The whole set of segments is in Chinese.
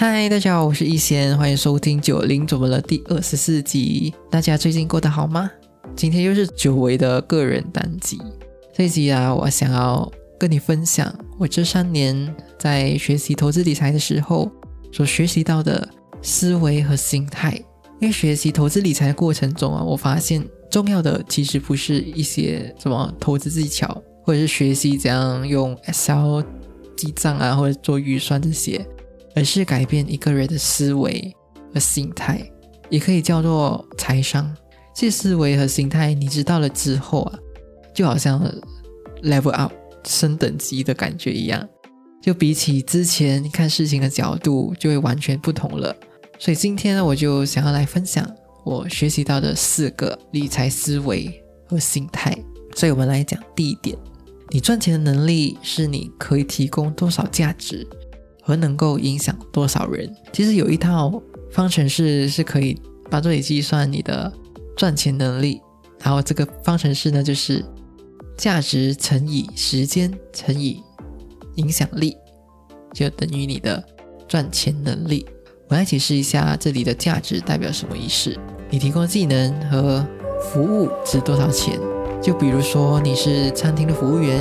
嗨，大家好，我是易贤，欢迎收听九零怎么了第二十四集。大家最近过得好吗？今天又是久违的个人单集。这一集啊，我想要跟你分享我这三年在学习投资理财的时候所学习到的思维和心态。因为学习投资理财的过程中啊，我发现重要的其实不是一些什么投资技巧，或者是学习怎样用 Excel 记账啊，或者做预算这些。而是改变一个人的思维和心态，也可以叫做财商。这思维和心态，你知道了之后啊，就好像 level up 升等级的感觉一样，就比起之前看事情的角度就会完全不同了。所以今天呢，我就想要来分享我学习到的四个理财思维和心态。所以我们来讲第一点：你赚钱的能力是你可以提供多少价值。和能够影响多少人？其实有一套方程式是可以帮助你计算你的赚钱能力，然后这个方程式呢就是价值乘以时间乘以影响力，就等于你的赚钱能力。我来解释一下这里的价值代表什么意思。你提供技能和服务值多少钱？就比如说你是餐厅的服务员，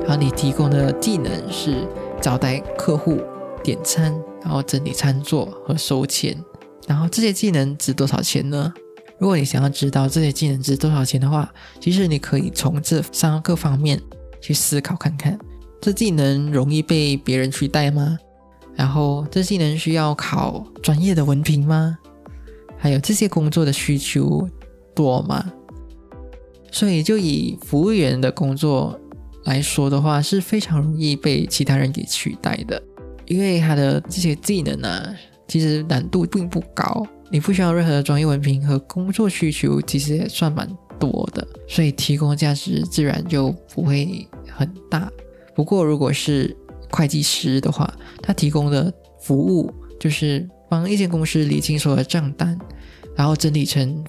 然后你提供的技能是招待客户。点餐，然后整理餐桌和收钱，然后这些技能值多少钱呢？如果你想要知道这些技能值多少钱的话，其实你可以从这三个方面去思考看看：这技能容易被别人取代吗？然后这技能需要考专业的文凭吗？还有这些工作的需求多吗？所以就以服务员的工作来说的话，是非常容易被其他人给取代的。因为他的这些技能呢，其实难度并不高，你不需要任何的专业文凭和工作需求，其实也算蛮多的，所以提供的价值自然就不会很大。不过，如果是会计师的话，他提供的服务就是帮一间公司理清所有的账单，然后整理成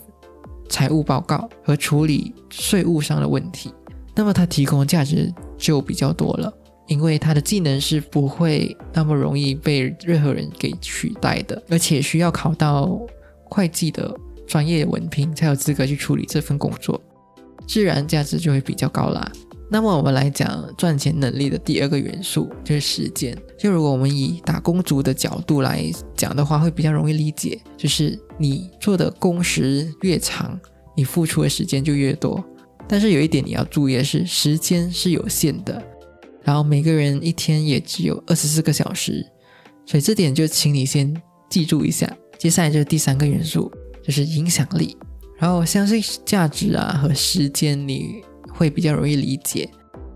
财务报告和处理税务上的问题，那么他提供的价值就比较多了。因为他的技能是不会那么容易被任何人给取代的，而且需要考到会计的专业文凭才有资格去处理这份工作，自然价值就会比较高啦。那么我们来讲赚钱能力的第二个元素就是时间。就如果我们以打工族的角度来讲的话，会比较容易理解，就是你做的工时越长，你付出的时间就越多。但是有一点你要注意的是，时间是有限的。然后每个人一天也只有二十四个小时，所以这点就请你先记住一下。接下来就是第三个元素，就是影响力。然后我相信价值啊和时间你会比较容易理解，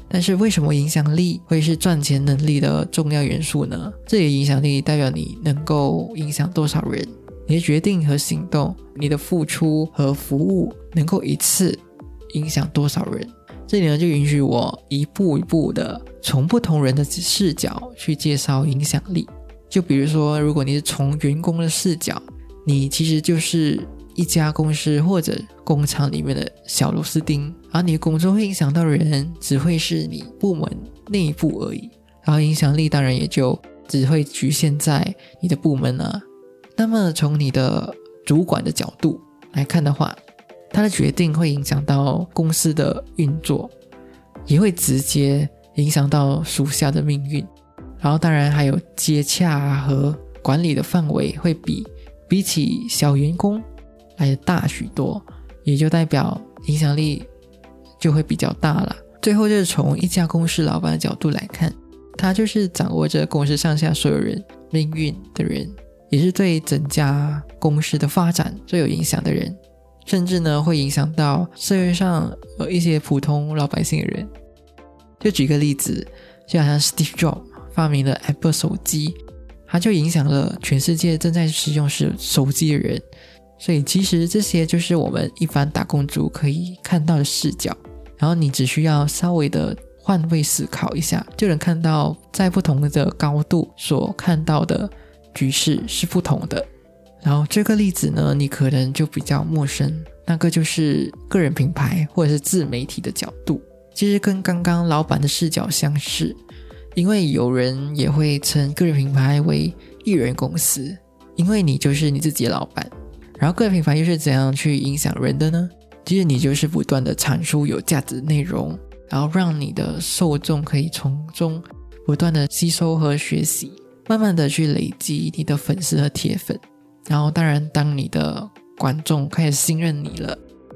但是为什么影响力会是赚钱能力的重要元素呢？这里影响力代表你能够影响多少人，你的决定和行动，你的付出和服务能够一次影响多少人。这里呢，就允许我一步一步的从不同人的视角去介绍影响力。就比如说，如果你是从员工的视角，你其实就是一家公司或者工厂里面的小螺丝钉，而你工作会影响到的人，只会是你部门内部而已。然后影响力当然也就只会局限在你的部门啊。那么从你的主管的角度来看的话，他的决定会影响到公司的运作，也会直接影响到属下的命运。然后，当然还有接洽和管理的范围会比比起小员工来的大许多，也就代表影响力就会比较大了。最后，就是从一家公司老板的角度来看，他就是掌握着公司上下所有人命运的人，也是对整家公司的发展最有影响的人。甚至呢，会影响到社会上呃一些普通老百姓的人。就举个例子，就好像 Steve Jobs 发明了 Apple 手机，它就影响了全世界正在使用手手机的人。所以其实这些就是我们一般打工族可以看到的视角。然后你只需要稍微的换位思考一下，就能看到在不同的高度所看到的局势是不同的。然后这个例子呢，你可能就比较陌生，那个就是个人品牌或者是自媒体的角度，其实跟刚刚老板的视角相似，因为有人也会称个人品牌为艺人公司，因为你就是你自己的老板。然后个人品牌又是怎样去影响人的呢？其实你就是不断的产出有价值的内容，然后让你的受众可以从中不断的吸收和学习，慢慢的去累积你的粉丝和铁粉。然后当然，当你的观众开始信任你了，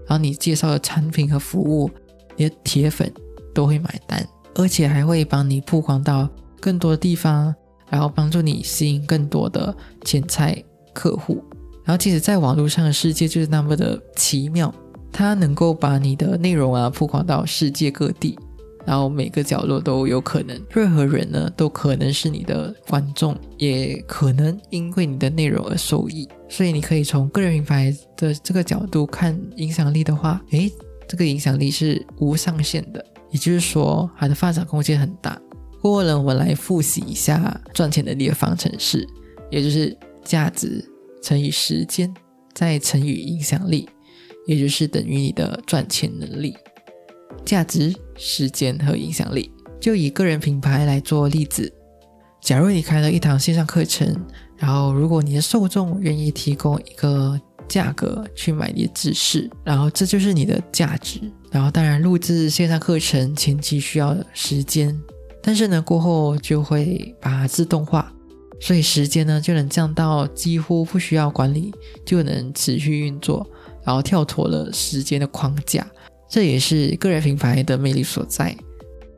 然后你介绍的产品和服务，你的铁粉都会买单，而且还会帮你曝光到更多的地方，然后帮助你吸引更多的潜在客户。然后，其实在网络上的世界就是那么的奇妙。它能够把你的内容啊曝光到世界各地，然后每个角落都有可能，任何人呢都可能是你的观众，也可能因为你的内容而受益。所以你可以从个人品牌的这个角度看影响力的话，诶，这个影响力是无上限的，也就是说它的发展空间很大。过后呢，我们来复习一下赚钱能力的方程式，也就是价值乘以时间再乘以影响力。也就是等于你的赚钱能力、价值、时间和影响力。就以个人品牌来做例子，假如你开了一堂线上课程，然后如果你的受众愿意提供一个价格去买你的知识，然后这就是你的价值。然后当然，录制线上课程前期需要时间，但是呢，过后就会把它自动化，所以时间呢就能降到几乎不需要管理，就能持续运作。然后跳脱了时间的框架，这也是个人品牌的魅力所在，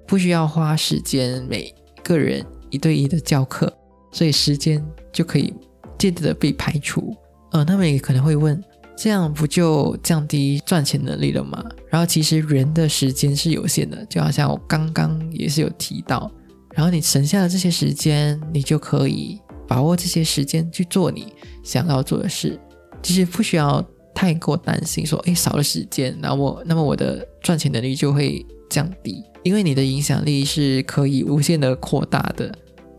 不需要花时间每个人一对一的教课，所以时间就可以渐渐的被排除。呃，那么也可能会问，这样不就降低赚钱能力了吗？然后其实人的时间是有限的，就好像我刚刚也是有提到，然后你省下的这些时间，你就可以把握这些时间去做你想要做的事，其实不需要。太过担心，说哎少了时间，那我那么我的赚钱能力就会降低，因为你的影响力是可以无限的扩大的。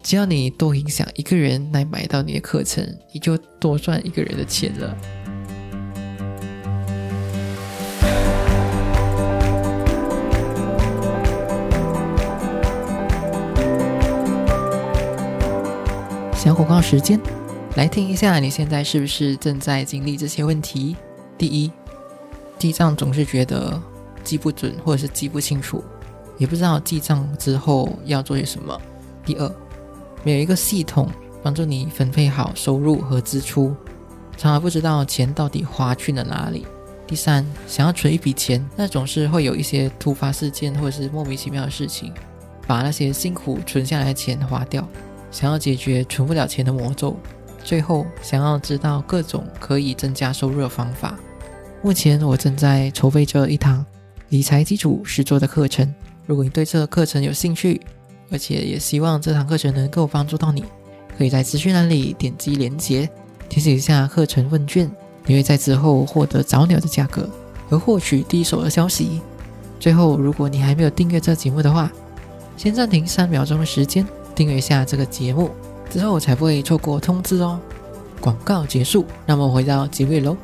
只要你多影响一个人来买到你的课程，你就多赚一个人的钱了。小广告时间，来听一下，你现在是不是正在经历这些问题？第一，记账总是觉得记不准，或者是记不清楚，也不知道记账之后要做些什么。第二，没有一个系统帮助你分配好收入和支出，常常不知道钱到底花去了哪里。第三，想要存一笔钱，那总是会有一些突发事件或者是莫名其妙的事情，把那些辛苦存下来的钱花掉。想要解决存不了钱的魔咒，最后想要知道各种可以增加收入的方法。目前我正在筹备着一堂理财基础实作的课程。如果你对这个课程有兴趣，而且也希望这堂课程能够帮助到你，可以在资讯栏里点击链接，填写一下课程问卷。你会在之后获得早鸟的价格和获取第一手的消息。最后，如果你还没有订阅这节目的话，先暂停三秒钟的时间，订阅一下这个节目，之后才不会错过通知哦。广告结束，那么回到结尾喽。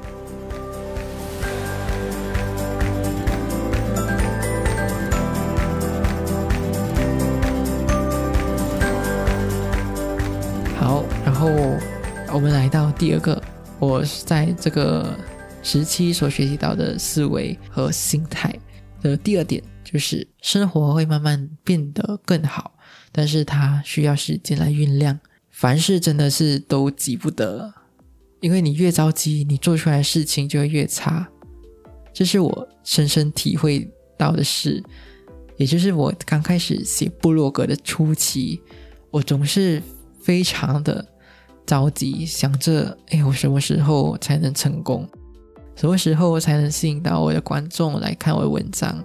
第二个，我在这个时期所学习到的思维和心态的第二点，就是生活会慢慢变得更好，但是它需要时间来酝酿。凡事真的是都急不得，因为你越着急，你做出来的事情就会越差。这是我深深体会到的事，也就是我刚开始写部落格的初期，我总是非常的。着急想着，哎，我什么时候才能成功？什么时候才能吸引到我的观众来看我的文章？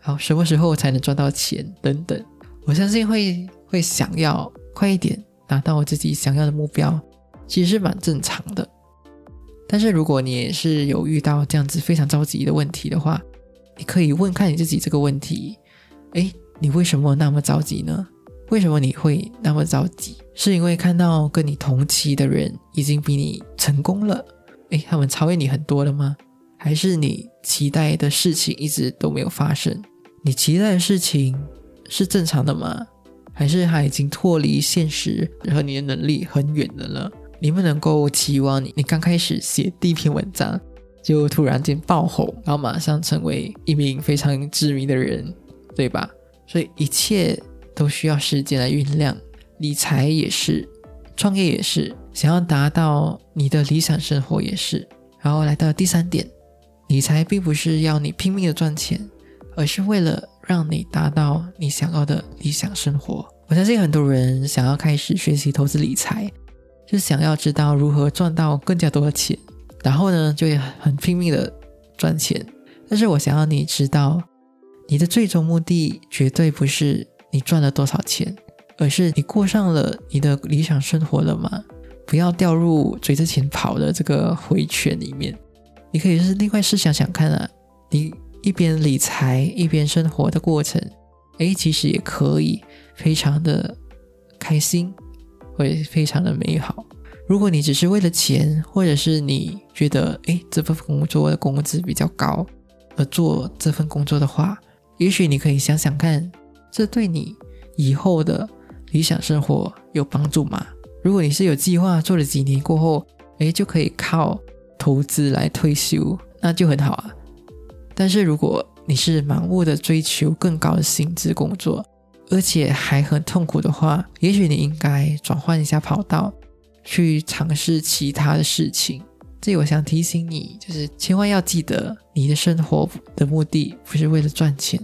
好，什么时候才能赚到钱？等等，我相信会会想要快一点达到我自己想要的目标，其实是蛮正常的。但是如果你也是有遇到这样子非常着急的问题的话，你可以问看你自己这个问题：诶，你为什么那么着急呢？为什么你会那么着急？是因为看到跟你同期的人已经比你成功了，诶，他们超越你很多了吗？还是你期待的事情一直都没有发生？你期待的事情是正常的吗？还是他已经脱离现实和你的能力很远的了？你不能够期望你你刚开始写第一篇文章就突然间爆红，然后马上成为一名非常知名的人，对吧？所以一切都需要时间来酝酿，理财也是，创业也是，想要达到你的理想生活也是。然后来到第三点，理财并不是要你拼命的赚钱，而是为了让你达到你想要的理想生活。我相信很多人想要开始学习投资理财，就想要知道如何赚到更加多的钱，然后呢，就很拼命的赚钱。但是我想要你知道，你的最终目的绝对不是你赚了多少钱，而是你过上了你的理想生活了吗？不要掉入追着钱跑的这个回圈里面。你可以是另外试想想看啊，你一边理财一边生活的过程，诶，其实也可以。非常的开心，会非常的美好。如果你只是为了钱，或者是你觉得诶这份工作的工资比较高而做这份工作的话，也许你可以想想看，这对你以后的理想生活有帮助吗？如果你是有计划做了几年过后，诶就可以靠投资来退休，那就很好啊。但是如果你是盲目的追求更高的薪资工作，而且还很痛苦的话，也许你应该转换一下跑道，去尝试其他的事情。这里我想提醒你，就是千万要记得，你的生活的目的不是为了赚钱，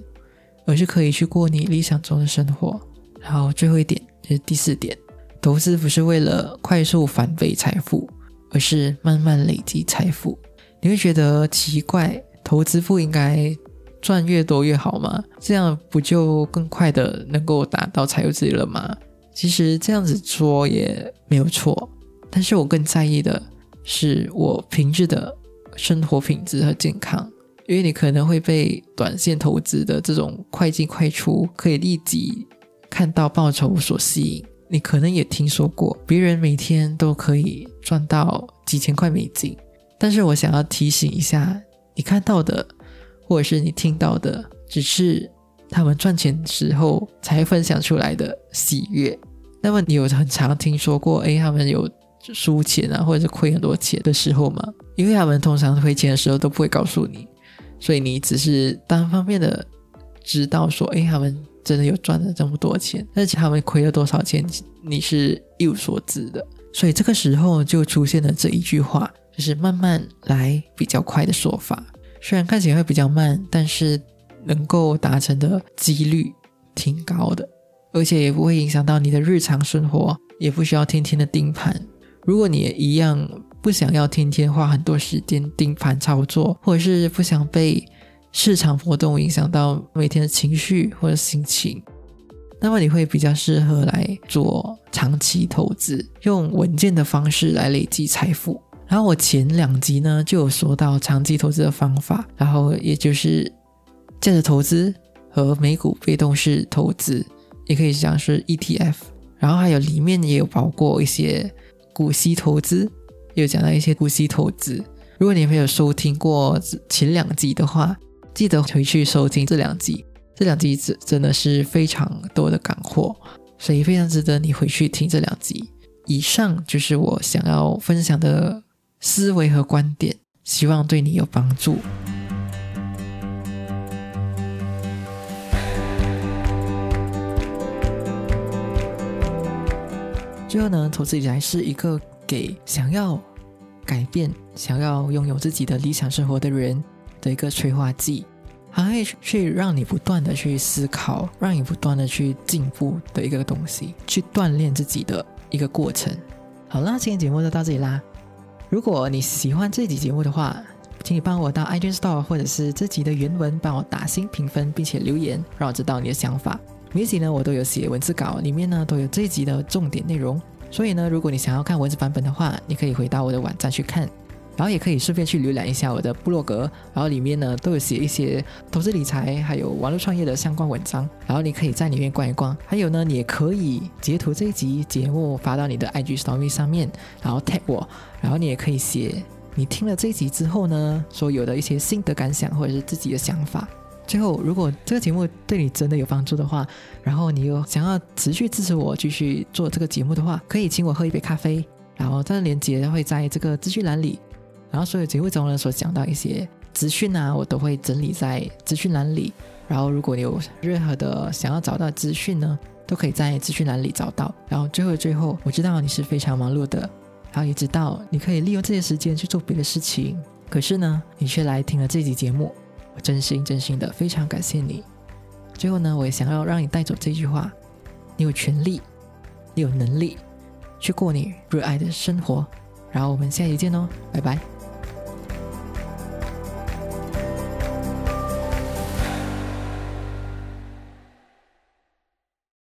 而是可以去过你理想中的生活。然后最后一点就是第四点，投资不是为了快速翻倍财富，而是慢慢累积财富。你会觉得奇怪，投资不应该？赚越多越好吗？这样不就更快的能够达到财务自由了吗？其实这样子说也没有错，但是我更在意的是我平日的生活品质和健康。因为你可能会被短线投资的这种快进快出、可以立即看到报酬所吸引。你可能也听说过，别人每天都可以赚到几千块美金，但是我想要提醒一下，你看到的。或者是你听到的，只是他们赚钱时候才分享出来的喜悦。那么你有很常听说过，哎，他们有输钱啊，或者是亏很多钱的时候吗？因为他们通常亏钱的时候都不会告诉你，所以你只是单方面的知道说，哎，他们真的有赚了这么多钱，但是他们亏了多少钱，你是一无所知的。所以这个时候就出现了这一句话，就是慢慢来比较快的说法。虽然看起来会比较慢，但是能够达成的几率挺高的，而且也不会影响到你的日常生活，也不需要天天的盯盘。如果你也一样不想要天天花很多时间盯盘操作，或者是不想被市场波动影响到每天的情绪或者心情，那么你会比较适合来做长期投资，用稳健的方式来累积财富。然后我前两集呢就有说到长期投资的方法，然后也就是价值投资和美股被动式投资，也可以讲是 ETF。然后还有里面也有包括一些股息投资，有讲到一些股息投资。如果你没有收听过前两集的话，记得回去收听这两集，这两集真真的是非常多的干货，所以非常值得你回去听这两集。以上就是我想要分享的。思维和观点，希望对你有帮助。最后呢，投资理财是一个给想要改变、想要拥有自己的理想生活的人的一个催化剂，还会去让你不断的去思考，让你不断的去进步的一个东西，去锻炼自己的一个过程。好啦，今天节目就到这里啦。如果你喜欢这集节目的话，请你帮我到 iTunes Store 或者是这集的原文帮我打新评分，并且留言，让我知道你的想法。每集呢我都有写文字稿，里面呢都有这集的重点内容。所以呢，如果你想要看文字版本的话，你可以回到我的网站去看。然后也可以顺便去浏览一下我的部落格，然后里面呢都有写一些投资理财还有网络创业的相关文章，然后你可以在里面逛一逛。还有呢，你也可以截图这一集节目发到你的 IG Story 上面，然后 tag 我，然后你也可以写你听了这一集之后呢所有的一些心得感想或者是自己的想法。最后，如果这个节目对你真的有帮助的话，然后你又想要持续支持我继续做这个节目的话，可以请我喝一杯咖啡，然后这个链接会在这个资讯栏里。然后所有节目中呢所讲到一些资讯啊，我都会整理在资讯栏里。然后如果有任何的想要找到资讯呢，都可以在资讯栏里找到。然后最后最后，我知道你是非常忙碌的，然后也知道你可以利用这些时间去做别的事情，可是呢，你却来听了这集节目，我真心真心的非常感谢你。最后呢，我也想要让你带走这句话：你有权利，你有能力去过你热爱的生活。然后我们下期见哦，拜拜。